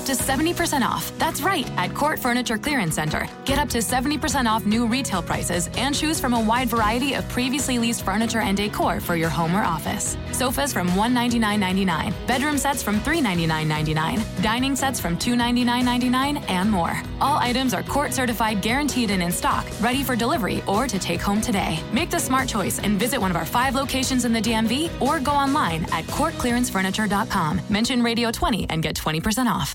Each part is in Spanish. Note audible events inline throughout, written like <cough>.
up to 70% off. That's right, at Court Furniture Clearance Center. Get up to 70% off new retail prices and choose from a wide variety of previously leased furniture and decor for your home or office. Sofas from $199.99, bedroom sets from $399.99, dining sets from $299.99, and more. All items are court certified, guaranteed, and in stock, ready for delivery or to take home today. Make the smart choice and visit one of our five locations in the DMV or go online at courtclearancefurniture.com. Mention Radio 20 and get 20% off.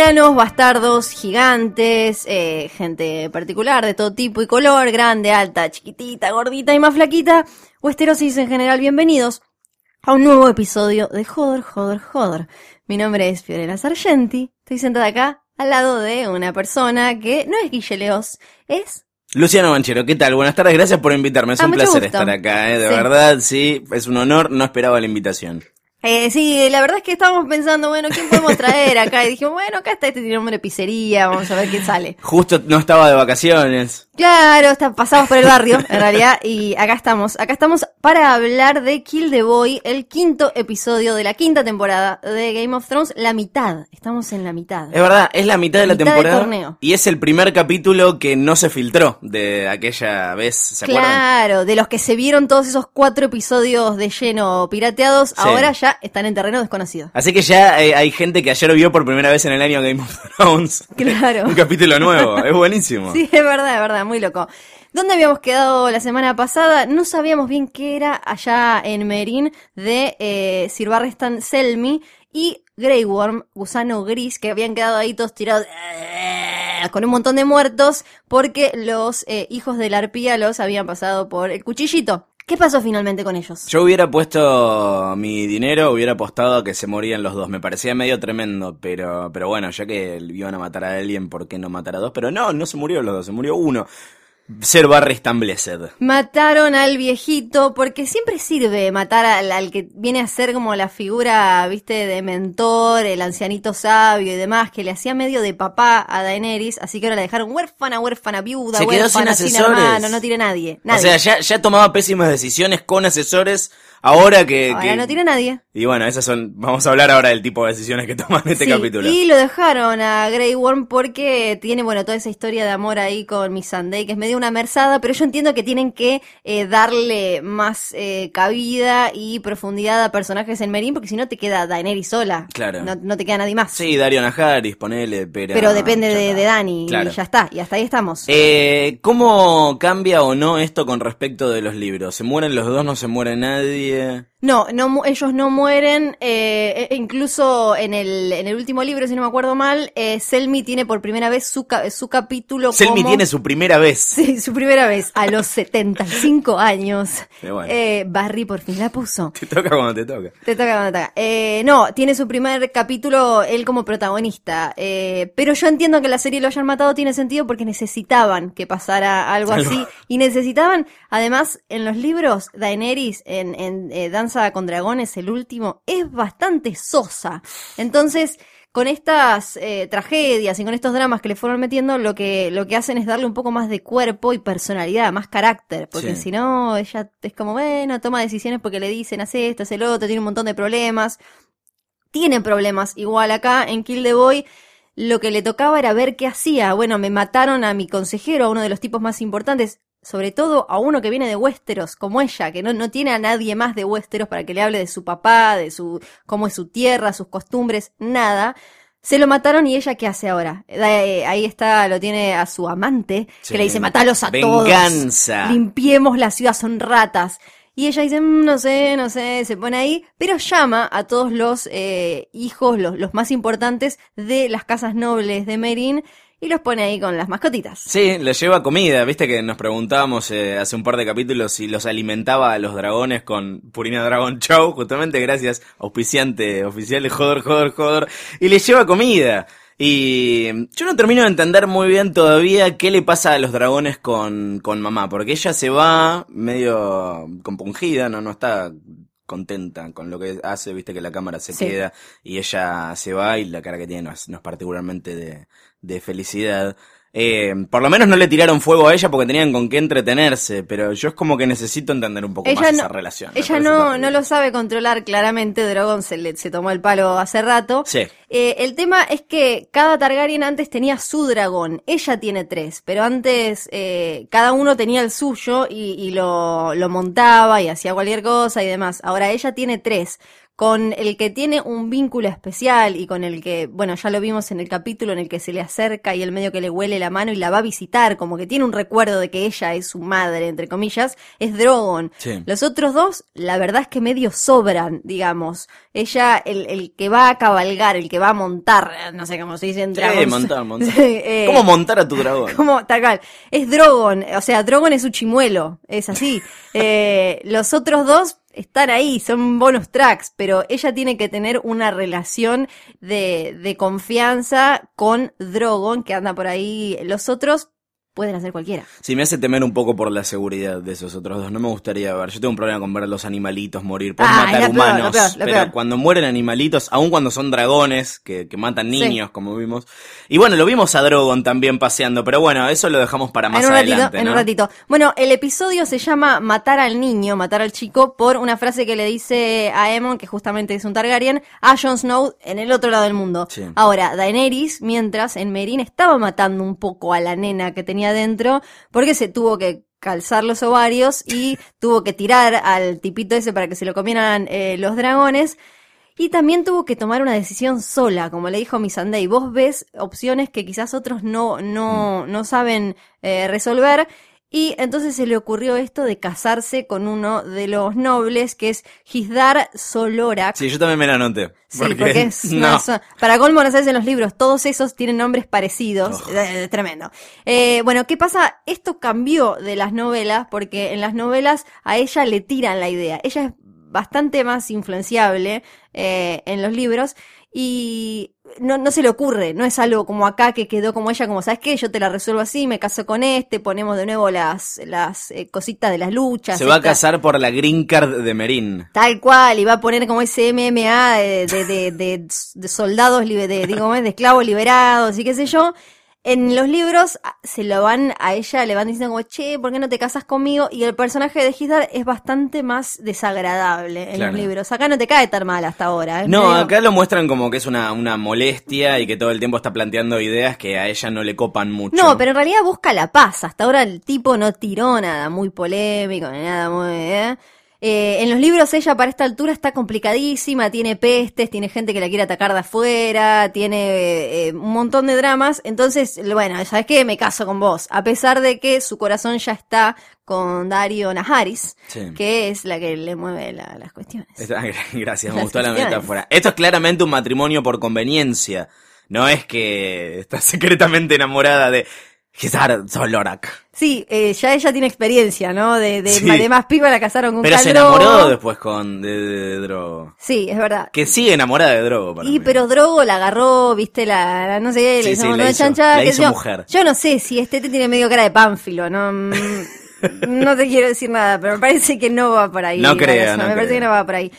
Enanos, bastardos, gigantes, eh, gente particular de todo tipo y color, grande, alta, chiquitita, gordita y más flaquita, o esterosis en general, bienvenidos a un nuevo episodio de Joder, Joder, Joder. Mi nombre es Fiorella Sargenti, estoy sentada acá al lado de una persona que no es Guille Leos, es Luciano Manchero, ¿qué tal? Buenas tardes, gracias por invitarme. Es Ah, un placer gusto. estar acá, ¿eh? de Sí. verdad, sí, es un honor, no esperaba la invitación. Eh, sí, la verdad es que estábamos pensando, bueno, ¿quién podemos traer acá? Y dijimos, bueno, acá está este tiene nombre de pizzería, vamos a ver qué sale. Justo no estaba de vacaciones. Claro, está, pasamos por el barrio, en realidad, y acá estamos. Acá estamos para hablar de Kill the Boy, el quinto episodio de la quinta temporada de Game of Thrones, la mitad. Estamos en la mitad. Es verdad, es la mitad de la Mitad del temporada torneo. y es el primer capítulo que no se filtró de aquella vez, ¿se acuerdan? Claro, de los que se vieron todos esos cuatro episodios de lleno pirateados, ahora ya están en terreno desconocido. Así que ya eh, hay gente que ayer vio por primera vez en el año Game of Thrones. Claro. <laughs> Un capítulo nuevo, es buenísimo. Sí, es verdad, es verdad, muy loco. ¿Dónde habíamos quedado la semana pasada? No sabíamos bien qué era allá en Merín de eh, Sir Barristan Selmy y Grey Worm, gusano gris, que habían quedado ahí todos tirados eh, con un montón de muertos porque los eh, hijos de la arpía los habían pasado por el cuchillito. ¿Qué pasó finalmente con ellos? Yo hubiera puesto mi dinero, hubiera apostado a que se morían los dos. Me parecía medio tremendo, pero, pero bueno, ya que iban a matar a alguien, ¿por qué no matar a dos? Pero no, no se murió los dos, se murió uno. Ser Barristan Blessed. Mataron al viejito, porque siempre sirve matar al, al que viene a ser como la figura, viste, de mentor, el ancianito sabio y demás, que le hacía medio de papá a Daenerys, así que ahora la dejaron huérfana, huérfana, viuda, Se quedó huérfana, sin sin, asesores. hermano, no tiene nadie. nadie. O sea, ya, ya tomaba pésimas decisiones con asesores, ahora que... ahora que- no tiene nadie. Y bueno, esas son... Vamos a hablar ahora del tipo de decisiones que toman en este Sí, capítulo. Y lo dejaron a Grey Worm porque tiene, bueno, toda esa historia de amor ahí con Miss Sunday, que es medio una merzada, pero yo entiendo que tienen que eh, darle más eh, cabida y profundidad a personajes en Merín, porque si no te queda Daenerys sola. Claro. No, no te queda nadie más. Sí, Dario Najaris, ponele, pero... pero depende de, Dani, Claro. y ya está, y hasta ahí estamos. Eh, ¿Cómo cambia o no esto con respecto de los libros? ¿Se mueren los dos? ¿No se muere nadie? No, no mu- ellos no mueren. eh, e- incluso en el, en el último libro, si no me acuerdo mal, eh, Selmy tiene por primera vez su, su capítulo Selmy como... tiene su primera vez. <laughs> Sí, su primera vez, a los <laughs> 75 años. Qué bueno. Eh, Barry por fin la puso. Te toca cuando te toca. Te toca cuando te toca. Eh, no, tiene su primer capítulo él como protagonista. Eh, pero yo entiendo que la serie lo hayan matado, tiene sentido porque necesitaban que pasara algo Algo. así. Y necesitaban, además, en los libros, Daenerys, en, en eh, Danza con Dragones, el último, es bastante sosa. Entonces, con estas eh, tragedias y con estos dramas que le fueron metiendo, lo que, lo que hacen es darle un poco más de cuerpo y personalidad, más carácter. Porque Sí. si no, ella es como, bueno, toma decisiones porque le dicen, hace esto, hace lo otro, tiene un montón de problemas. Tiene problemas igual acá en Kill the Boy. lo que le tocaba era ver qué hacía. Bueno, me mataron a mi consejero, a uno de los tipos más importantes, sobre todo a uno que viene de Westeros, como ella, que no, no tiene a nadie más de Westeros para que le hable de su papá, de su, cómo es su tierra, sus costumbres, nada. Se lo mataron y ella qué hace ahora? Eh, Ahí está, lo tiene a su amante, Sí. que le dice, matalos a todos. Venganza. Limpiemos la ciudad, son ratas. Y ella dice, "Mm, no sé, no sé, se pone ahí, pero llama a todos los eh, hijos, los, los más importantes de las casas nobles de Merin, y los pone ahí con las mascotitas. Sí, les lleva comida. Viste que nos preguntábamos eh, hace un par de capítulos si los alimentaba a los dragones con Purina Dragon Show. Justamente gracias, auspiciante oficial de Joder, Joder, Joder. Y les lleva comida. Y yo no termino de entender muy bien todavía qué le pasa a los dragones con, con mamá. Porque ella se va medio compungida, no, no está contenta con lo que hace, viste que la cámara se Sí. queda y ella se va y la cara que tiene no es, no es particularmente de, de felicidad. Eh, por lo menos no le tiraron fuego a ella porque tenían con qué entretenerse, pero yo es como que necesito entender un poco más esa relación. ella no, no lo sabe controlar claramente, Dragón se, le, se tomó el palo hace rato. Sí. Eh, el tema es que cada Targaryen antes tenía su dragón, ella tiene tres, pero antes eh, cada uno tenía el suyo y, y lo, lo montaba y hacía cualquier cosa y demás. Ahora ella tiene tres, con el que tiene un vínculo especial y con el que, bueno, ya lo vimos en el capítulo en el que se le acerca y el medio que le huele la mano y la va a visitar, como que tiene un recuerdo de que ella es su madre, entre comillas, es Drogon. Sí. Los otros dos, la verdad es que medio sobran, digamos. Ella, el, el que va a cabalgar, el que va a montar, no sé cómo se dice en Sí, Dragons. montar, <laughs> montar. Sí, eh, ¿Cómo montar a tu dragón? <laughs> como tal cual. Es Drogon, o sea, Drogon es su chimuelo, es así. <laughs> Eh, los otros dos están ahí, son bonus tracks, pero ella tiene que tener una relación de, de confianza con Drogon que anda por ahí. Los otros pueden hacer cualquiera. Sí, me hace temer un poco por la seguridad de esos otros dos. No me gustaría ver. Yo tengo un problema con ver a los animalitos morir. Pueden Ah, matar peor, humanos, peor, pero peor. cuando mueren animalitos, aun cuando son dragones que, que matan Sí. niños, como vimos. Y bueno, lo vimos a Drogon también paseando, pero bueno, eso lo dejamos para más en un adelante. ratito, en un ratito. Bueno, el episodio se llama Matar al niño, matar al chico, por una frase que le dice a Aemon, que justamente es un Targaryen, a Jon Snow en el otro lado del mundo. Sí. Ahora, Daenerys, mientras en Meereen estaba matando un poco a la nena que tenía dentro, porque se tuvo que calzar los ovarios y <laughs> tuvo que tirar al tipito ese para que se lo comieran eh, los dragones. Y también tuvo que tomar una decisión sola, como le dijo Missandei. Vos ves opciones que quizás otros no, no, no saben eh, resolver. Y entonces se le ocurrió esto de casarse con uno de los nobles, que es Gizdar Solorak. Sí, yo también me la anoté. Sí, porque, <laughs> es una no. para colmo no sabes en los libros, todos esos tienen nombres parecidos, Oh. Eh, tremendo. Eh, bueno, ¿qué pasa? Esto cambió de las novelas, porque en las novelas a ella le tiran la idea. Ella es bastante más influenciable eh, en los libros y no, no se le ocurre, no es algo como acá que quedó como ella, como, ¿sabes qué? Yo te la resuelvo así, me caso con este, ponemos de nuevo las, las eh, cositas de las luchas. Se va a casar por la green card de Merín. Tal cual, y va a poner como ese MMA de, de, de, de- soldados, libe- de, digo, de esclavos liberados y qué sé yo. En los libros a- se lo van a ella, le van diciendo como, che, ¿por qué no te casas conmigo? Y el personaje de Hizdar es bastante más desagradable en Claro. los libros. Acá no te cae tan mal hasta ahora. No, acá lo muestran como que es una, una molestia y que todo el tiempo está planteando ideas que a ella no le copan mucho. No, pero en realidad busca la paz. Hasta ahora el tipo no tiró nada muy polémico, ni nada muy... ¿eh? Eh, en los libros ella para esta altura está complicadísima, tiene pestes, tiene gente que la quiere atacar de afuera, tiene eh, un montón de dramas. Entonces, bueno, ¿sabes qué? Me caso con vos. A pesar de que su corazón ya está con Dario Naharis, Sí. que es la que le mueve la- las cuestiones. <laughs> Gracias, me Las gustó la metáfora. Esto es claramente un matrimonio por conveniencia. No es que está <laughs> secretamente enamorada de Gizar Solorak. Sí, eh, ya ella tiene experiencia, ¿no? De, de, Sí. de más piba la casaron con Pero se Drogo. enamoró después con de, de Drogo. Sí, es verdad. Que sigue enamorada de Drogo. para Y mí. pero Drogo la agarró, viste, la, la- no sé qué, Sí, le sí, la hizo- chanchada, la hizo yo. mujer. Yo no sé si este te tiene medio cara de pánfilo, no Mm, <laughs> no te quiero decir nada, pero me parece que no va por ahí. No creo, no Me parece que no va por ahí.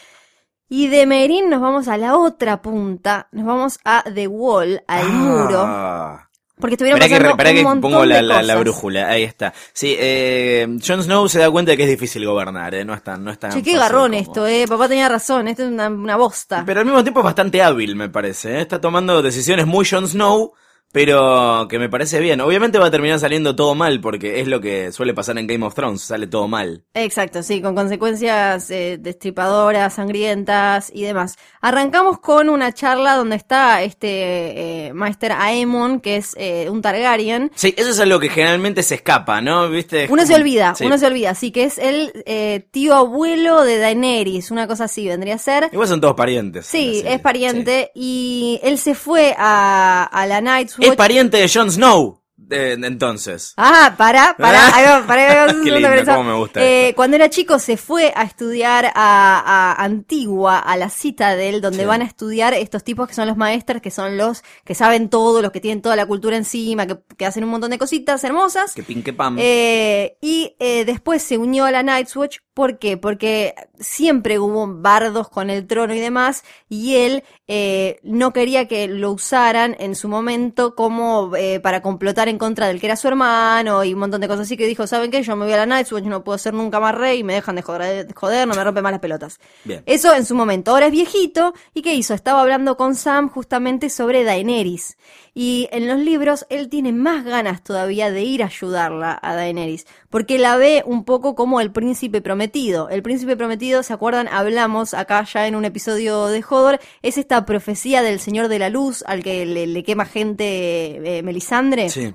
Y de Merín nos vamos a la otra punta, nos vamos a The Wall, al muro. Porque estuvieron que, pasando esperá un que montón pongo la, de la- brújula, ahí está. Sí, eh, Jon Snow se da cuenta de que es difícil gobernar, eh, no es tan, no es tan Che, qué garrón como- esto, eh. Papá tenía razón, esto es una, una bosta. Pero al mismo tiempo es bastante hábil, me parece. ¿eh? Está tomando decisiones muy Jon Snow, pero que me parece bien. Obviamente va a terminar saliendo todo mal, porque es lo que suele pasar en Game of Thrones, sale todo mal. Exacto, sí, con consecuencias eh, destripadoras, sangrientas y demás. Arrancamos con una charla donde está este eh, Maester Aemon, que es eh, un Targaryen. Sí, eso es algo que generalmente se escapa, ¿no? ¿Viste? Uno se olvida, Sí. uno se olvida, sí, que es el eh, tío abuelo de Daenerys, una cosa así vendría a ser. Igual son todos parientes. Sí, es pariente y él se fue a, a la Night's. Es pariente de Jon Snow, entonces. Ah, para, para, para, va, un <laughs> Qué lindo, cómo me gusta Eh. Cuando era chico se fue a estudiar a, a Antigua, a la Citadel, donde Sí. van a estudiar estos tipos que son los maestros, que son los que saben todo, los que tienen toda la cultura encima, que, que hacen un montón de cositas hermosas. Que pam. Eh, y eh, después se unió a la Night's Watch. ¿Por qué? Porque siempre hubo bardos con el trono y demás, y él eh, no quería que lo usaran en su momento como eh, para complotar en contra del que era su hermano y un montón de cosas así que dijo, ¿saben qué? Yo me voy a la Night's Watch, no puedo ser nunca más rey y me dejan de joder, de joder no me rompen más las pelotas. Bien. Eso en su momento. Ahora es viejito. ¿Y qué hizo? Estaba hablando con Sam justamente sobre Daenerys. Y en los libros él tiene más ganas todavía de ir a ayudarla a Daenerys. Porque la ve un poco como el príncipe prometido. El príncipe prometido, ¿se acuerdan? Hablamos acá ya en un episodio de Hodor. Es esta profecía del Señor de la Luz al que le, quema gente eh, Melisandre Sí.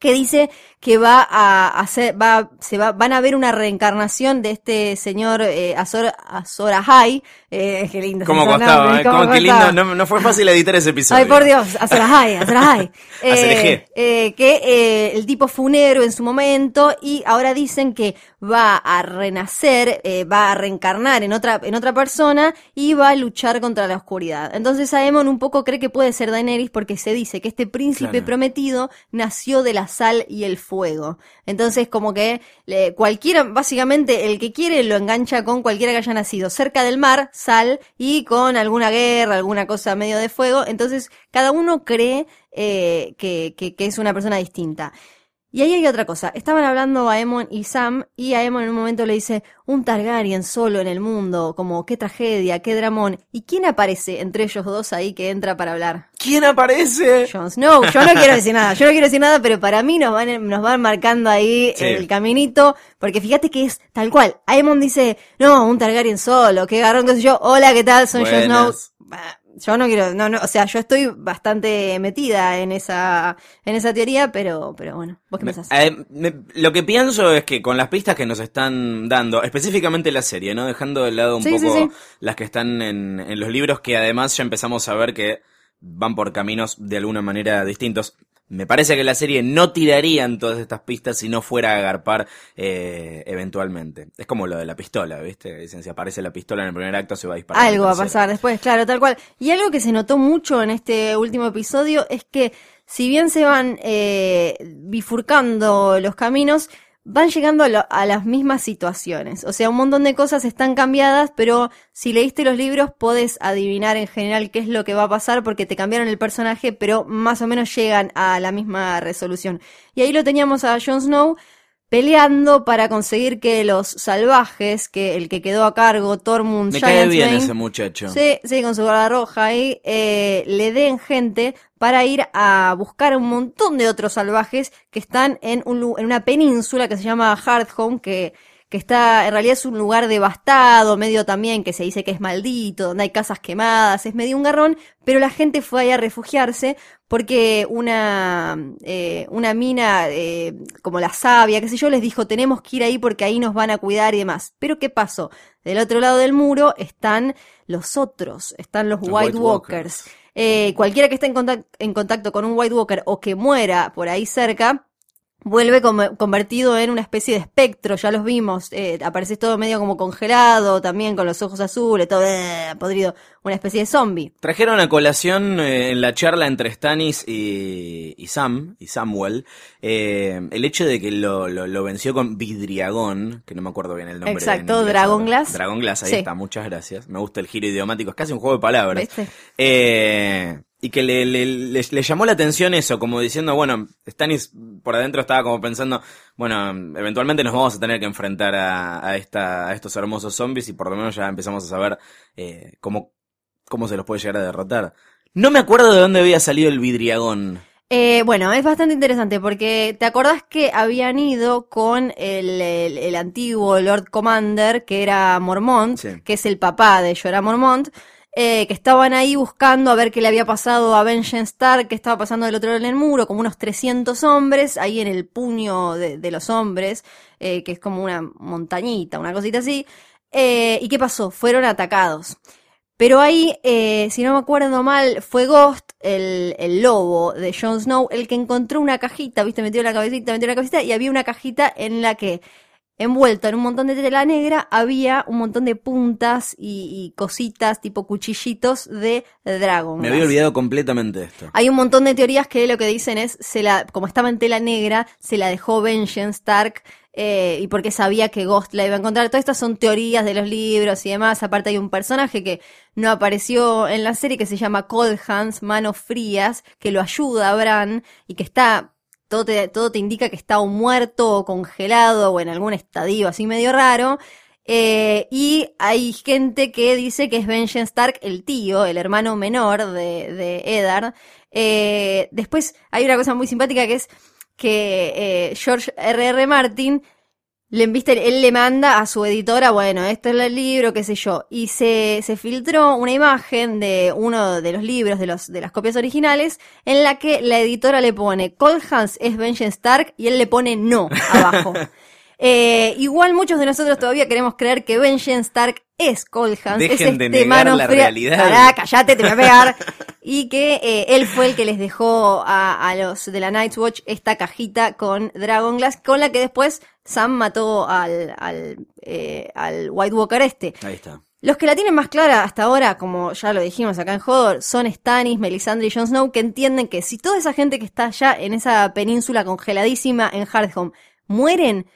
Que dice que va a hacer, va, se va, van a ver una reencarnación de este señor eh, Azor, Azor Ahai. Eh, <laughs> qué lindo. ¿Cómo costaba? eh? cómo ¿Cómo qué lindo? No, no fue fácil editar ese episodio. Ay, por Dios, Azor Ahai, <laughs> Azor Ahai. Que eh, el tipo fue un héroe en su momento y ahora dicen que va a renacer, eh, va a reencarnar en otra, en otra persona y va a luchar contra la oscuridad. Entonces Aemon un poco cree que puede ser Daenerys porque se dice que este príncipe Claro. prometido nació de la sal y el fuego. Entonces como que le- cualquiera, básicamente el que quiere lo engancha con cualquiera que haya nacido cerca del mar, sal, y con alguna guerra, alguna cosa medio de fuego. Entonces cada uno cree eh, que, que, que es una persona distinta. Y ahí hay otra cosa. Estaban hablando Aemon y Sam, y Aemon en un momento le dice, un Targaryen solo en el mundo, como qué tragedia, qué dramón. ¿Y quién aparece entre ellos dos ahí que entra para hablar? ¿Quién aparece? Jon Snow. Yo no quiero decir nada, yo no quiero decir nada, pero para mí nos van, nos van marcando ahí Sí. el caminito, porque fíjate que es tal cual. Aemon dice, no, un Targaryen solo, qué garrón, qué sé yo, hola, ¿qué tal? Soy Jon Snow. Bah, Yo no quiero, no, no, o sea, yo estoy bastante metida en esa, en esa teoría, pero, pero bueno, ¿vos qué Me- pensás? eh, me- lo que pienso es que con las pistas que nos están dando, específicamente la serie, ¿no? Dejando de lado un Sí, sí, poco sí. las que están en, en los libros, que además ya empezamos a ver que van por caminos de alguna manera distintos. Me parece que la serie no tiraría en todas estas pistas si no fuera a agarpar eh, eventualmente. Es como lo de la pistola, ¿viste? Dicen, si aparece la pistola en el primer acto se va a disparar. Algo va a pasar después, claro, tal cual. Y algo que se notó mucho en este último episodio es que si bien se van eh, bifurcando los caminos, van llegando a, las mismas situaciones. O sea, un montón de cosas están cambiadas, pero si leíste los libros podés adivinar en general qué es lo que va a pasar porque te cambiaron el personaje, pero más o menos llegan a la misma resolución. Y ahí lo teníamos a Jon Snow peleando para conseguir que los salvajes, que el que quedó a cargo, Tormund Me cae bien ese muchacho. Sí, sí, con su gorra roja ahí, eh, le den gente para ir a buscar un montón de otros salvajes que están en, un, en una península que se llama Hardhome, que, que está, en realidad es un lugar devastado, medio también que se dice que es maldito, donde hay casas quemadas, es medio un garrón, pero la gente fue ahí a refugiarse porque una, eh, una mina eh, como la sabia, qué sé yo, les dijo, tenemos que ir ahí porque ahí nos van a cuidar y demás. Pero ¿qué pasó? Del otro lado del muro están los otros, están los, Los White, White Walkers. Walkers. Eh, cualquiera que esté en en contacto con un White Walker o que muera por ahí cerca, vuelve como- convertido en una especie de espectro, ya los vimos, eh, aparece todo medio como congelado, también con los ojos azules, todo eh, podrido, una especie de zombie. Trajeron a colación eh, en la charla entre Stannis y, y Sam, y Samuel, eh, el hecho de que lo, lo, lo venció con Vidriagón, que no me acuerdo bien el nombre. Exacto, inglés Dragonglass. ahora. Dragonglass, ahí Sí. está, muchas gracias. Me gusta el giro idiomático, es casi un juego de palabras. ¿Viste? Eh, y que le, le, le, le llamó la atención eso, como diciendo, bueno, Stannis por adentro estaba como pensando, bueno, eventualmente nos vamos a tener que enfrentar a, a, esta, a estos hermosos zombies y por lo menos ya empezamos a saber eh, cómo, cómo se los puede llegar a derrotar. No me acuerdo de dónde había salido el vidriagón. Eh, bueno, es bastante interesante porque te acordás que habían ido con el, el- el antiguo Lord Commander, que era Mormont, Sí. que es el papá de Jorah Mormont, eh, que estaban ahí buscando a ver qué le había pasado a Benjen Stark, qué estaba pasando del otro lado del muro, como unos 300 hombres, ahí en el puño de, los hombres, eh, que es como una montañita, una cosita así. Eh, ¿Y qué pasó? Fueron atacados. Pero ahí, si no me acuerdo mal, fue Ghost, el, el lobo de Jon Snow, el que encontró una cajita, viste, metió la cabecita, metió la cabecita, y había una cajita en la que, envuelta en un montón de tela negra, había un montón de puntas y, y cositas, tipo cuchillitos de Dragon. Me había olvidado completamente de esto. Hay un montón de teorías que lo que dicen es, se la, como estaba en tela negra, se la dejó Benjen Stark, eh, y porque sabía que Ghost la iba a encontrar. Todas estas son teorías de los libros y demás. Aparte hay un personaje que no apareció en la serie que se llama Cold Hands, Manos Frías, que lo ayuda a Bran y que está, todo te, todo indica que está o muerto o congelado o en algún estadio así medio raro. Eh, y hay gente que dice que es Benjen Stark el tío, el hermano menor de, de Eddard. Eh, después hay una cosa muy simpática que es que eh, George R.R. Martin le viste, él le manda a su editora, bueno, este es el libro, qué sé yo, y se, se filtró una imagen de uno de los libros, de, los, de las copias originales, en la que la editora le pone, Cold Hans es Benjen Stark, y él le pone no abajo. <laughs> Eh, igual muchos de nosotros todavía queremos creer que Benjen Stark es Cold Hans, es Dejen de este negar la realidad. Pará, callate, te voy a pegar. y que eh, él fue el que les dejó a, a los de la Night's Watch esta cajita con Dragon Glass, con la que después Sam mató al, al, eh, al White Walker este. Ahí está. Los que la tienen más clara hasta ahora, como ya lo dijimos acá en Hodor, son Stannis, Melisandre y Jon Snow, que entienden que si toda esa gente que está allá en esa península congeladísima en Hardhome mueren,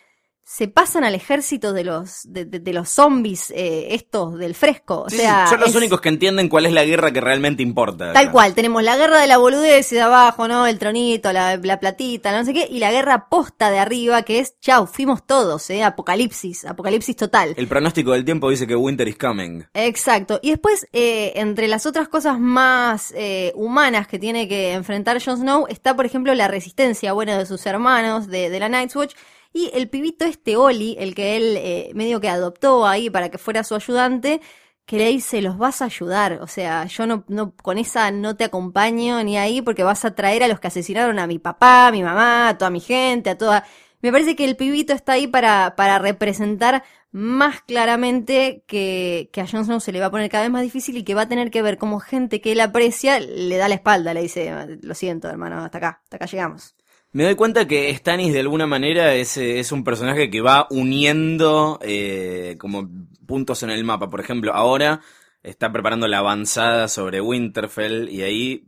se pasan al ejército de los de, de- de los zombies eh, estos del fresco. O Sí, sea, son los es- únicos que entienden cuál es la guerra que realmente importa. Tal acá. cual, tenemos la guerra de la boludez de abajo, ¿no? El tronito, la, la platita, no sé qué, y la guerra posta de arriba, que es, chau, fuimos todos, ¿eh? Apocalipsis, apocalipsis total. El pronóstico del tiempo dice que Winter is coming. Exacto. Y después, eh, entre las otras cosas más eh, humanas que tiene que enfrentar Jon Snow, está, por ejemplo, la resistencia, bueno, de sus hermanos, de, de la Night's Watch, y el pibito este Oli, el que él eh, medio que adoptó ahí para que fuera su ayudante, que le dice, los vas a ayudar, o sea, yo no, no, con esa no te acompaño ni ahí porque vas a traer a los que asesinaron a mi papá, a mi mamá, a toda mi gente, a toda... Me parece que el pibito está ahí para, para representar más claramente que, que a Jon Snow se le va a poner cada vez más difícil y que va a tener que ver como gente que él aprecia le da la espalda, le dice, lo siento hermano, hasta acá, hasta acá llegamos. Me doy cuenta que Stannis de alguna manera es, eh, es un personaje que va uniendo eh, como puntos en el mapa. Por ejemplo, ahora está preparando la avanzada sobre Winterfell y ahí,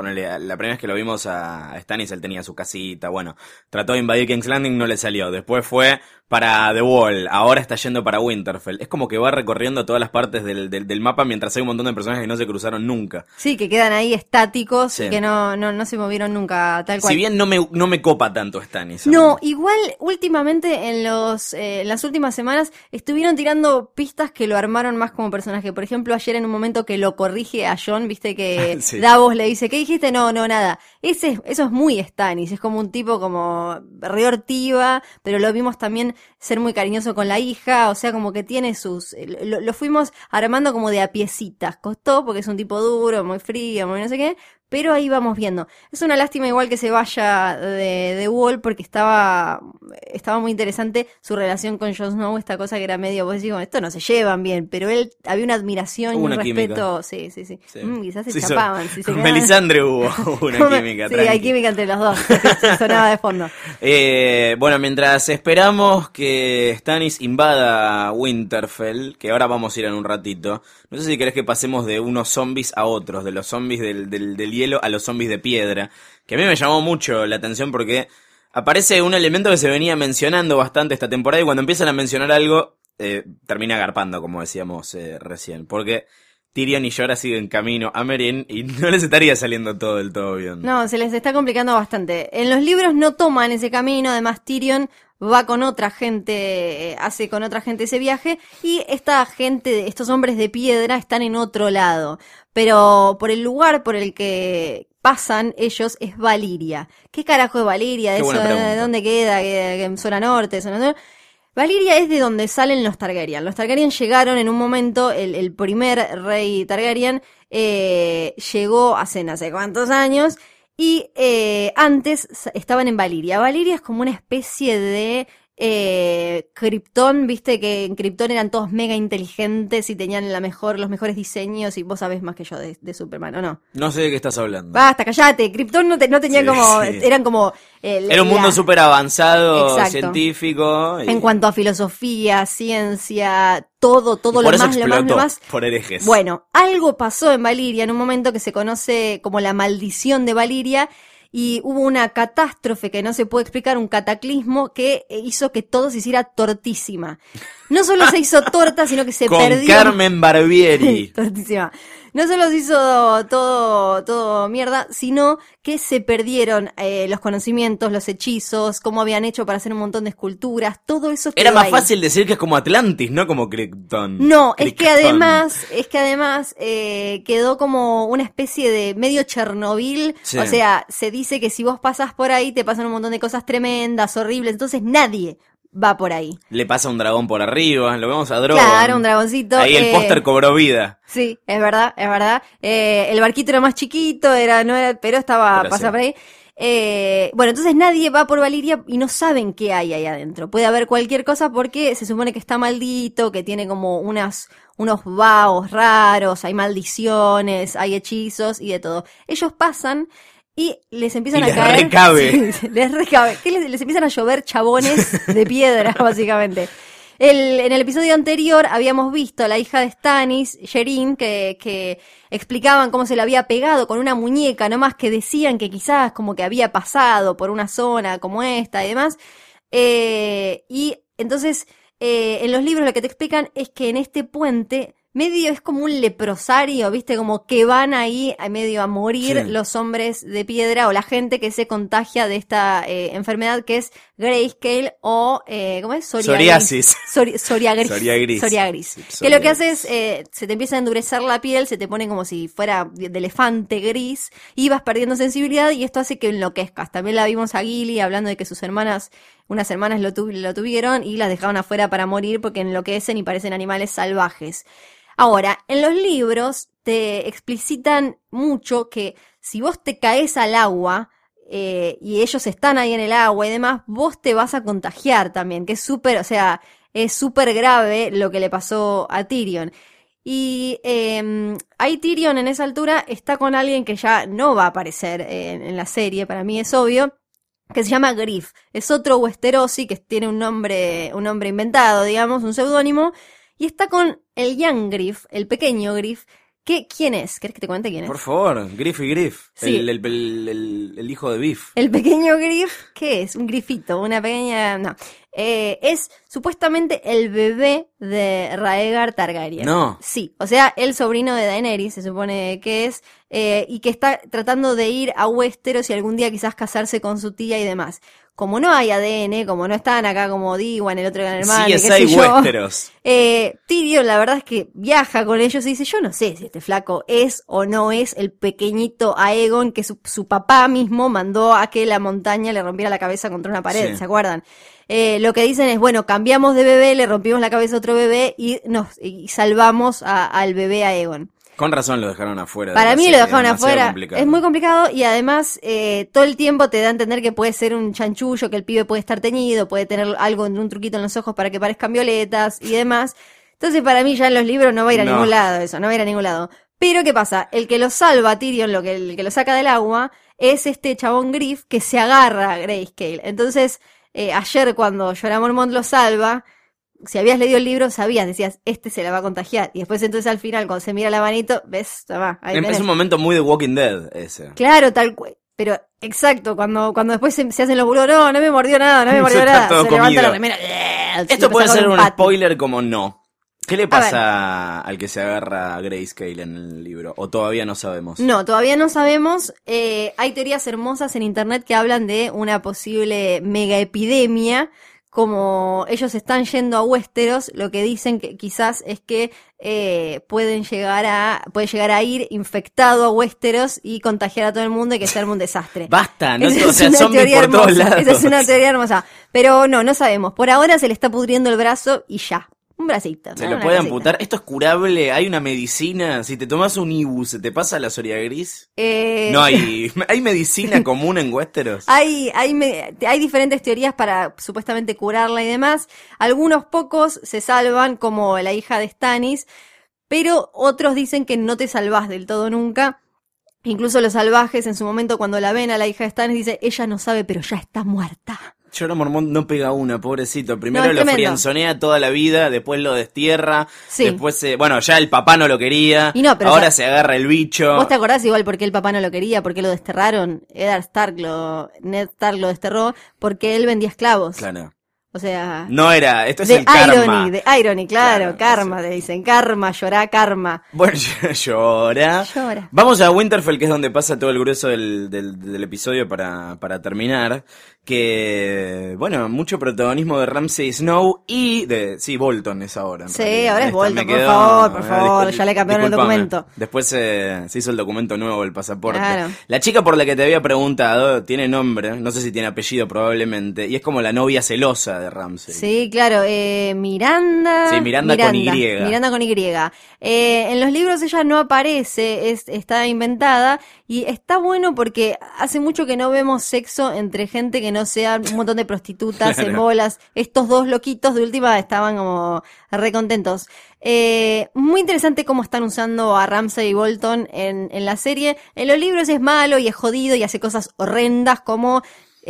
ponele, la primera vez que lo vimos a, Stannis, él tenía su casita, bueno, trató de invadir King's Landing, no le salió. Después fue para The Wall, ahora está yendo para Winterfell. Es como que va recorriendo todas las partes del, del, del mapa mientras hay un montón de personajes que no se cruzaron nunca. Sí, que quedan ahí estáticos Sí. y que no, no, no se movieron nunca tal cual. Si bien no me, no me copa tanto Stannis. No, igual últimamente en los eh, en las últimas semanas estuvieron tirando pistas que lo armaron más como personaje. Por ejemplo, ayer en un momento que lo corrige a John, viste que <laughs> Sí. Davos le dice, ¿qué dijiste? No, no, nada. Ese, es- eso es muy Stannis, es como un tipo como reortiva, pero lo vimos también ser muy cariñoso con la hija, o sea, como que tiene sus... Lo, lo fuimos armando como de a piecitas. Costó porque es un tipo duro, muy frío, muy no sé qué, pero ahí vamos viendo. Es una lástima igual que se vaya de, de Wall porque estaba, estaba muy interesante su relación con Jon Snow, esta cosa que era medio, vos "Bueno, esto no se llevan bien, pero él había una admiración y un química. respeto, sí, sí, sí. Sí. Mm, quizás se Sí, son- chapaban. si se Con quedaban- Melisandre hubo <laughs> una química. sí, tranqui. hay química entre los dos, <laughs> sonaba de fondo. Eh, bueno, mientras esperamos que Stannis invada Winterfell, que ahora vamos a ir en un ratito, no sé si querés que pasemos de unos zombies a otros, de los zombies del, del, del a los zombies de piedra, que a mí me llamó mucho la atención porque aparece un elemento que se venía mencionando bastante esta temporada y cuando empiezan a mencionar algo, eh, termina agarpando, como decíamos eh, recién, porque Tyrion y Jorah siguen camino a Meereen y <laughs> no les estaría saliendo todo del todo bien. No, se les está complicando bastante. En los libros no toman ese camino, además Tyrion va con otra gente, eh, hace con otra gente ese viaje y esta gente, estos hombres de piedra están en otro lado. Pero por el lugar por el que pasan ellos es Valiria. ¿Qué carajo es Valiria? ¿De, eso, pregunta. ¿De dónde queda? ¿Qué- qué- ¿En zona norte? ¿Zona sur? Valiria es de donde salen los Targaryen. Los Targaryen llegaron en un momento, el, el primer rey Targaryen eh, llegó hace no sé cuántos años y eh, antes estaban en Valiria. Valiria es como una especie de eh, Krypton, viste que en Krypton eran todos mega inteligentes y tenían la mejor, los mejores diseños y vos sabés más que yo de, de Superman, ¿o no? No sé de qué estás hablando. Basta, callate. Krypton no, te- no tenía Sí, como, sí. eran como... eh, Era un la- mundo súper avanzado, Exacto. científico. y- En cuanto a filosofía, ciencia, todo, todo lo más, lo más, lo más. por herejes. Bueno, algo pasó en Valiria en un momento que se conoce como la maldición de Valiria y hubo una catástrofe que no se puede explicar, un cataclismo que hizo que todo se hiciera tortísima. No solo se <laughs> hizo torta, sino que se Con perdió. Carmen Barbieri. <laughs> Tortísima. No solo se hizo todo, todo mierda, sino que se perdieron eh, los conocimientos, los hechizos, cómo habían hecho para hacer un montón de esculturas, todo eso Era más ahí. fácil decir que es como Atlantis, no como Krypton. No, es que además, es que además eh, quedó como una especie de medio Chernobyl. Sí. O sea, se dice que si vos pasas por ahí te pasan un montón de cosas tremendas, horribles. Entonces nadie va por ahí. Le pasa un dragón por arriba, lo vemos a Drogon. Claro, un dragoncito. Ahí el póster cobró vida. Sí, es verdad, es verdad. Eh, el barquito era más chiquito, era, no era, pero estaba, Pero pasa por ahí. Eh, bueno, entonces nadie va por Valiria y no saben qué hay ahí adentro. Puede haber cualquier cosa porque se supone que está maldito, que tiene como unas, unos vaos raros, hay maldiciones, hay hechizos y de todo. Ellos pasan y les empiezan Y a les caer. recabe. <laughs> Sí, les recabe. ¿Qué les, les empiezan a llover chabones de piedra, <laughs> básicamente. El- en el episodio anterior habíamos visto a la hija de Stannis, Sherin, que, que explicaban cómo se le había pegado con una muñeca, nomás que decían que quizás como que había pasado por una zona como esta y demás. Eh, y entonces, eh, en los libros lo que te explican es que en este puente medio es como un leprosario, ¿viste? Como que van ahí a medio a morir Sí. los hombres de piedra o la gente que se contagia de esta eh, enfermedad que es grayscale o, eh, ¿cómo es? Psoriasis. Sori- Soriagris. Soriagris. Soriagris. Sí, Que lo que psoriagris. hace es, eh, se te empieza a endurecer la piel, se te pone como si fuera de elefante gris, y vas perdiendo sensibilidad y esto hace que enloquezcas. También la vimos a Gilly hablando de que sus hermanas, unas hermanas lo, tu- lo tuvieron y las dejaron afuera para morir porque enloquecen y parecen animales salvajes. Ahora, en los libros te explicitan mucho que si vos te caes al agua, eh, y ellos están ahí en el agua y demás, vos te vas a contagiar también, que es súper, o sea, es súper grave lo que le pasó a Tyrion. Y eh, ahí Tyrion en esa altura está con alguien que ya no va a aparecer en la serie, para mí es obvio, que se llama Griff. Es otro Westerosi que tiene un nombre, un nombre inventado, digamos, un seudónimo, y está con el Young Griff, el pequeño Griff, que ¿quién es? ¿Querés que te cuente quién es? Por favor, Griff y Griff. Sí. El, el- el- el- el hijo de Biff. El pequeño Griff, ¿qué es? Un grifito, una pequeña... No. Eh, es supuestamente el bebé de Raegar Targaryen. No. Sí, o sea, el sobrino de Daenerys, se supone que es, eh, y que está tratando de ir a Westeros y algún día quizás casarse con su tía y demás. Como no hay ADN, como no están acá como Diwan, el otro gran hermano, Sí, qué sé yo, eh, Tyrion, la verdad es que viaja con ellos y dice, yo no sé si este flaco es o no es el pequeñito Aegon que su, su papá mismo mandó a que la montaña le rompiera la cabeza contra una pared, Sí. ¿se acuerdan? Eh, lo que dicen es, bueno, cambiamos de bebé, le rompimos la cabeza a otro bebé y nos y salvamos a- al bebé Aegon. Con razón lo dejaron afuera. Para mí serie, lo dejaron afuera. complicado. Es muy complicado y además eh, todo el tiempo te da a entender que puede ser un chanchullo, que el pibe puede estar teñido, puede tener algo, un truquito en los ojos para que parezcan violetas y demás. Entonces para mí ya en los libros no va a ir a No. ningún lado eso, no va a ir a ningún lado. Pero ¿qué pasa? El que lo salva a Tyrion, lo que, el que lo saca del agua, es este chabón Griff que se agarra a Grayscale. Entonces, eh, ayer cuando Jorah Mormont lo salva, si habías leído el libro, sabías, decías, este se la va a contagiar. Y después entonces al final, cuando se mira la manito, ves, toma, ahí Es tenés. un momento muy de Walking Dead ese. Claro, tal cual. Pero, exacto, cuando, cuando después se, se hacen los burros, no, no me mordió nada, no me <laughs> mordió nada. levanta la remera. Esto puede ser un spoiler como no. ¿Qué le pasa al que se agarra a Grayscale en el libro? ¿O todavía no sabemos? No, todavía no sabemos. Eh, hay teorías hermosas en internet que hablan de una posible mega epidemia. Como ellos están yendo a Westeros, lo que dicen que quizás es que eh, pueden llegar a puede llegar a ir infectado a Westeros y contagiar a todo el mundo y que sea un desastre. <laughs> Basta, no, Esa o es una teoría por todos hermosa, lados. Esa es una teoría hermosa. Pero no, no sabemos. Por ahora se le está pudriendo el brazo y ya. Un bracito. Se ¿no? lo Una puede cosita. amputar. Esto es curable. Hay una medicina. Si te tomas un Ibu, ¿se te pasa la psoria gris? Eh, No hay. <laughs> <laughs> ¿Hay medicina común en Westeros? <laughs> Hay, hay, hay diferentes teorías para supuestamente curarla y demás. Algunos pocos se salvan, como la hija de Stannis, pero otros dicen que no te salvás del todo nunca. Incluso los salvajes en su momento cuando la ven a la hija de Stannis dice, ella no sabe, pero ya está muerta. Lloro Mormont no pega una, pobrecito. Primero No, lo tremendo. frianzonea toda la vida, después lo destierra, Sí. después se... Bueno, ya el papá no lo quería, Y no, pero ahora se agarra el bicho. ¿Vos te acordás igual por qué el papá no lo quería? ¿Por qué lo desterraron? Eddard Stark lo, Ned Stark lo desterró porque él vendía esclavos. Claro. O sea, No era, esto es de el karma. irony, de irony, claro, Claro, karma, sí. le dicen, karma, llorá, karma. Bueno, <laughs> llora. Llora. Vamos a Winterfell, que es donde pasa todo el grueso del, del, del episodio para, para terminar. Que, bueno, mucho protagonismo de Ramsay Snow y de, sí, Bolton es ahora. en Sí, realidad. ahora es Esta Bolton, por favor, por eh, favor, discul- ya le cambiaron el documento. Después eh, se hizo el documento nuevo, el pasaporte. Claro. La chica por la que te había preguntado tiene nombre, no sé si tiene apellido probablemente, y es como la novia celosa de Ramsay. Sí, claro, eh, Miranda. Sí, Miranda con Y. Miranda con Y. Eh, en los libros ella no aparece, es, está inventada y está bueno porque hace mucho que no vemos sexo entre gente que no sea un montón de prostitutas en Claro. bolas. Estos dos loquitos de última estaban como re contentos. Eh, muy interesante cómo están usando a Ramsay y Bolton en, en la serie. En los libros es malo y es jodido y hace cosas horrendas como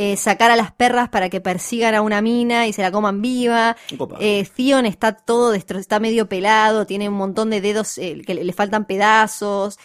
eh, sacar a las perras para que persigan a una mina y se la coman viva. Eh, Theon está todo destro- está medio pelado, tiene un montón de dedos eh, que le, le faltan pedazos.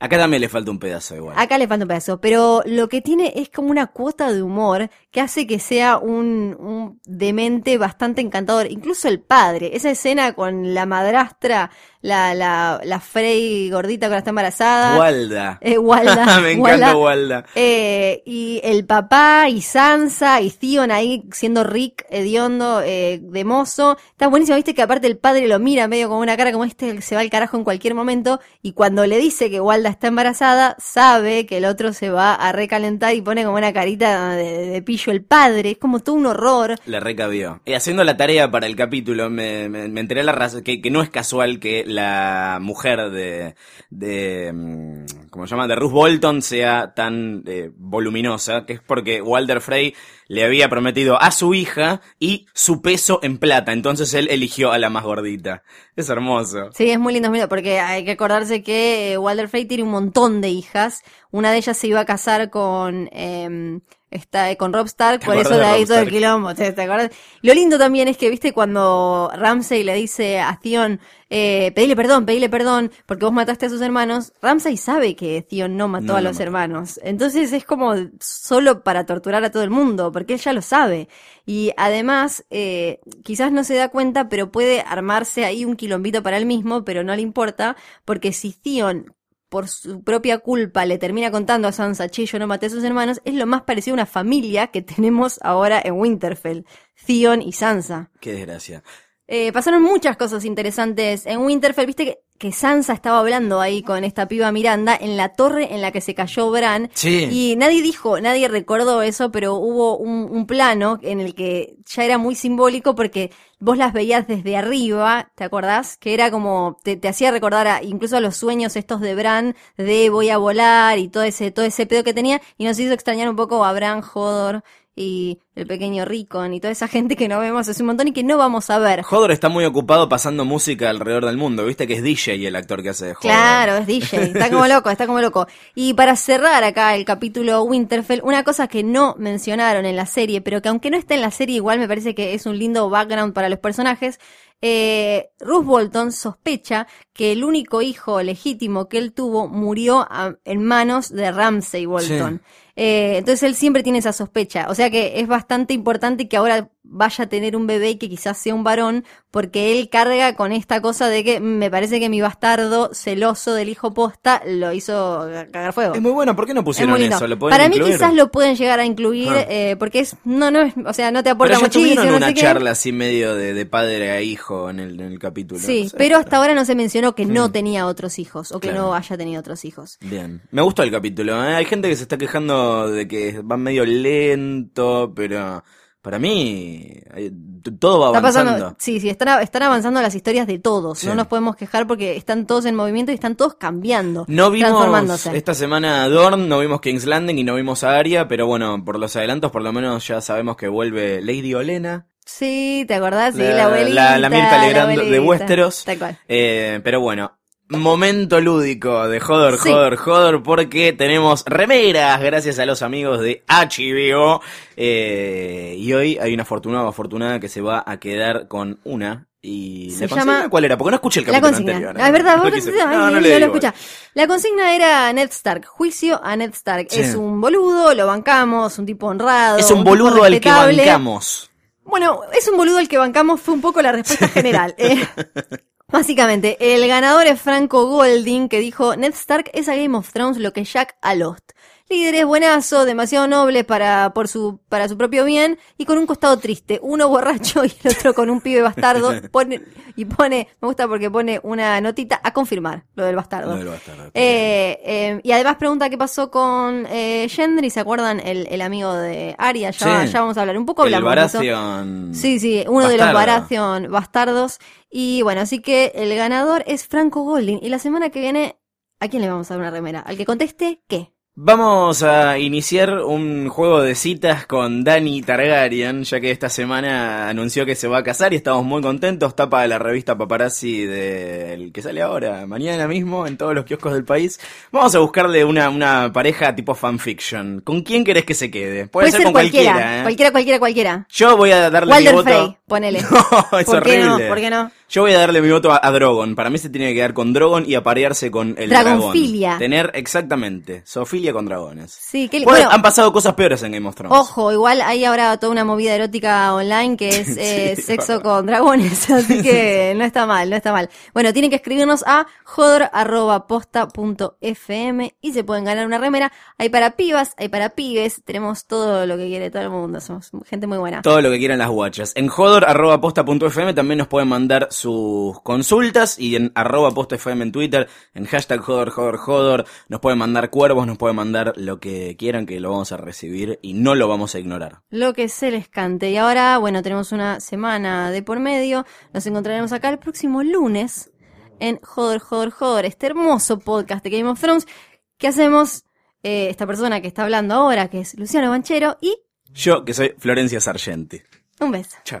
Acá también le falta un pedazo igual. Acá le falta un pedazo, pero lo que tiene es como una cuota de humor que hace que sea un, un demente bastante encantador. Incluso el padre, esa escena con la madrastra, la, la, la Frey gordita que ahora está embarazada. Walda. Eh, Walda. <laughs> Me Walda. encanta Walda. Eh, y el papá y Sansa y Theon ahí siendo Rick hediondo eh, de mozo. Está buenísimo, viste que aparte el padre lo mira medio con una cara como este se va al carajo en cualquier momento y cuando le dice que Walda está embarazada, sabe que el otro se va a recalentar y pone como una carita de, de pillo el padre. Es como todo un horror. Le recabió. Y haciendo la tarea para el capítulo, me, me, me enteré la razón, que, que no es casual que la mujer de, de, mm, ¿cómo se llama? De Ruth Bolton sea tan eh, voluminosa, que es porque Walter Frey le había prometido a su hija y su peso en plata, entonces él eligió a la más gordita. Es hermoso. Sí, es muy lindo, porque hay que acordarse que eh, Walter Frey tiene un montón de hijas. Una de ellas se iba a casar con eh, esta, con Rob Stark, ¿Te por eso de ahí todo el quilombo. ¿te, acuerdas? Lo lindo también es que, viste, cuando Ramsay le dice a Theon, eh, pedile perdón, pedile perdón, porque vos mataste a sus hermanos, Ramsay sabe que Theon no mató No a lo los mató. hermanos. Entonces es como solo para torturar a todo el mundo, porque él ya lo sabe. Y además, eh, quizás no se da cuenta, pero puede armarse ahí un quilombito para él mismo, pero no le importa, porque si Theon por su propia culpa le termina contando a Sansa, che, yo no maté a sus hermanos, es lo más parecido a una familia que tenemos ahora en Winterfell, Theon y Sansa. Qué desgracia. Eh, pasaron muchas cosas interesantes en Winterfell. Viste que, que Sansa estaba hablando ahí con esta piba Miranda en la torre en la que se cayó Bran. Sí. Y nadie dijo, nadie recordó eso, pero hubo un, un plano en el que ya era muy simbólico porque vos las veías desde arriba, ¿te acordás? Que era como, te, te hacía recordar a, incluso a los sueños estos de Bran, de voy a volar y todo ese, todo ese pedo que tenía, y nos hizo extrañar un poco a Bran, Hodor y el pequeño Rickon y toda esa gente que no vemos hace un montón y que no vamos a ver. Hodor está muy ocupado pasando música alrededor del mundo. Viste que es DJ el actor que hace de Hodor. Claro, es DJ, <laughs> está como loco, está como loco. Y para cerrar acá el capítulo Winterfell, una cosa que no mencionaron en la serie, pero que aunque no está en la serie, igual me parece que es un lindo background para los personajes. Eh, Ruth Bolton sospecha que el único hijo legítimo que él tuvo murió a- en manos de Ramsay Bolton. Eh, entonces él siempre tiene esa sospecha. O sea que es bastante importante que ahora vaya a tener un bebé y que quizás sea un varón, porque él carga con esta cosa de que me parece que mi bastardo celoso del hijo posta lo hizo cagar fuego. Es muy bueno, ¿por qué no pusieron eso? ¿Lo pueden Para mí quizás lo pueden llegar a incluir, Ah. eh, porque es, no, no es, o sea, no te aporta Pero ya muchísimo, tuvieron no una qué. charla así medio de, de padre a hijo en el, en el capítulo. Sí, no sé, pero hasta ahora no se mencionó que no Mm. tenía otros hijos o que Claro. no haya tenido otros hijos. Bien, me gustó el capítulo. ¿eh? Hay gente que se está quejando de que va medio lento, pero para mí todo va Está avanzando. pasando, sí, sí, están, están avanzando las historias de todos. Sí. No nos podemos quejar porque están todos en movimiento y están todos cambiando, No vimos transformándose. esta semana Dorn, no vimos King's Landing y no vimos a Arya, pero bueno, por los adelantos por lo menos ya sabemos que vuelve Lady Olena. Sí, ¿te acordás? Sí, La- la, abuelita. la- la Mirta Legrand de. Westeros. Tal cual. Eh, pero bueno, momento lúdico de Hodor, Sí. Hodor, Hodor, porque tenemos remeras gracias a los amigos de HBO. Eh, y hoy hay una afortunada o afortunada que se va a quedar con una. ¿Y Se la consigna llama- cuál era? Porque no escuché el La capítulo consigna. anterior. Ah, es verdad, vos No quise- no, no no le lo digo. escuchá. La consigna era Ned Stark. Juicio a Ned Stark. Sí. Es un boludo, lo bancamos, un tipo honrado. Es un boludo al que bancamos. Bueno, es un boludo al que bancamos, fue un poco la respuesta general. Eh, <laughs> básicamente, el ganador es Franco Golding, que dijo, Ned Stark es a Game of Thrones lo que Jack a Lost. Líder es buenazo, demasiado noble para, por su, para su propio bien, y con un costado triste. Uno <laughs> borracho y el otro con un pibe bastardo. <laughs> Pone, y pone, me gusta porque pone una notita a confirmar lo del bastardo. Lo del bastardo. Eh, eh, y además pregunta qué pasó con eh, Gendry, ¿se acuerdan? El, el amigo de Arya, ya, Sí. ya vamos a hablar un poco. el. Baratheon. Sí, sí, uno de los. Baratheon bastardos. Y bueno, así que el ganador es Franco Golding. Y la semana que viene, ¿a quién le vamos a dar una remera? Al que conteste, ¿qué? Vamos a iniciar un juego de citas con Dani Targaryen, ya que esta semana anunció que se va a casar y estamos muy contentos. Tapa de la revista Paparazzi del que sale ahora, mañana mismo, en todos los kioscos del país. Vamos a buscarle una, una pareja tipo fanfiction. ¿Con quién querés que se quede? Puede, ser, con cualquiera, cualquiera, ¿eh? cualquiera, cualquiera, cualquiera. Yo voy a darle Walder mi voto. Frey, ponele. <laughs> No, es ¿Por qué no? ¿Por qué no? Yo voy a darle mi voto a, a Drogon. Para mí se tiene que quedar con Drogon y aparearse con el Dragonfilia. dragón. Tener exactamente, zoofilia con dragones. Sí, que bueno, han pasado cosas peores en Game of Thrones. Ojo, igual hay ahora toda una movida erótica online que es <laughs> eh, sexo con dragones, <laughs> así que <laughs> no está mal, no está mal. Bueno, tienen que escribirnos a jodor.posta.fm y se pueden ganar una remera. Hay para pibas, hay para pibes, tenemos todo lo que quiere todo el mundo, somos gente muy buena. Todo lo que quieran las guachas. En jodor.posta.fm también nos pueden mandar sus consultas y en arroba posta FM en Twitter, en hashtag jodor, jodor, jodor. Nos pueden mandar cuervos, nos pueden mandar lo que quieran que lo vamos a recibir y no lo vamos a ignorar. Lo que se les cante. Y ahora, bueno, tenemos una semana de por medio. Nos encontraremos acá el próximo lunes en Joder, Joder, Joder, este hermoso podcast de Game of Thrones que hacemos eh, esta persona que está hablando ahora, que es Luciano Banchero, y Yo, que soy Florencia Sargenti. un beso. Chao.